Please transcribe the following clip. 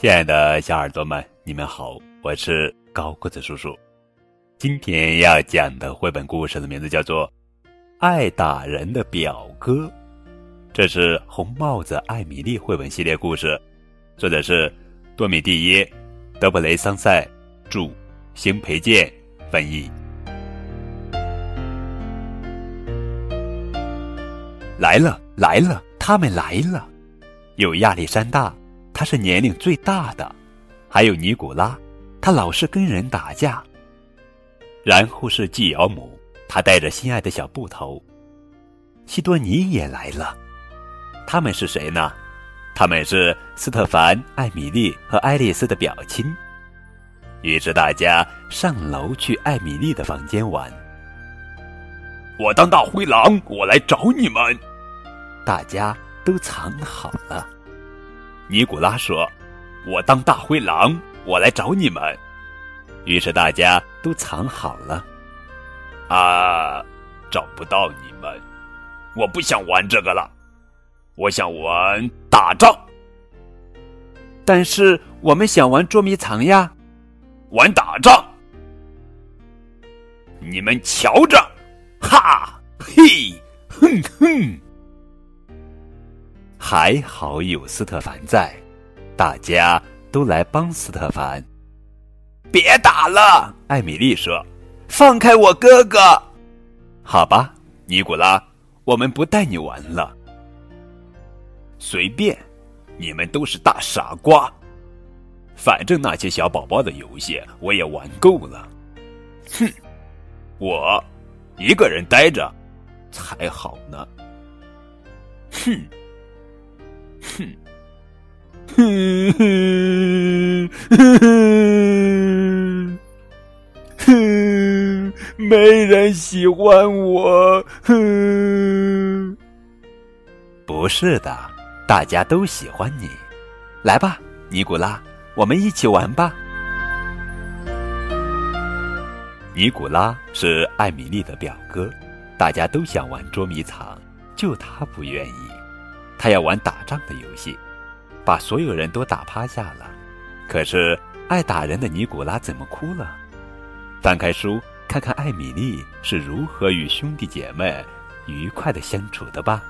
亲爱的小耳朵们，你们好，我是高个子叔叔。今天要讲的绘本故事的名字叫做《爱打人的表哥》，这是红帽子艾米丽绘本系列故事，作者是多米蒂耶、德布雷桑塞著，邢培建翻译。来了，来了，他们来了，有亚历山大。他是年龄最大的，还有尼古拉，他老是跟人打架。然后是继尧姆，他带着心爱的小布头。西多尼也来了，他们是谁呢？他们是斯特凡、艾米丽和爱丽丝的表亲。于是大家上楼去艾米丽的房间玩。我当大灰狼，我来找你们。大家都藏好了。尼古拉说：“我当大灰狼，我来找你们。”于是大家都藏好了。啊，找不到你们！我不想玩这个了，我想玩打仗。但是我们想玩捉迷藏呀，玩打仗。你们瞧着，哈嘿，哼哼。还好有斯特凡在，大家都来帮斯特凡。别打了，艾米丽说：“放开我哥哥。”好吧，尼古拉，我们不带你玩了。随便，你们都是大傻瓜。反正那些小宝宝的游戏我也玩够了。哼，我一个人待着才好呢。哼。哼，哼哼哼哼，没人喜欢我。哼，不是的，大家都喜欢你。来吧，尼古拉，我们一起玩吧。尼古拉是艾米丽的表哥，大家都想玩捉迷藏，就他不愿意。他要玩打仗的游戏，把所有人都打趴下了。可是爱打人的尼古拉怎么哭了？翻开书，看看艾米丽是如何与兄弟姐妹愉快的相处的吧。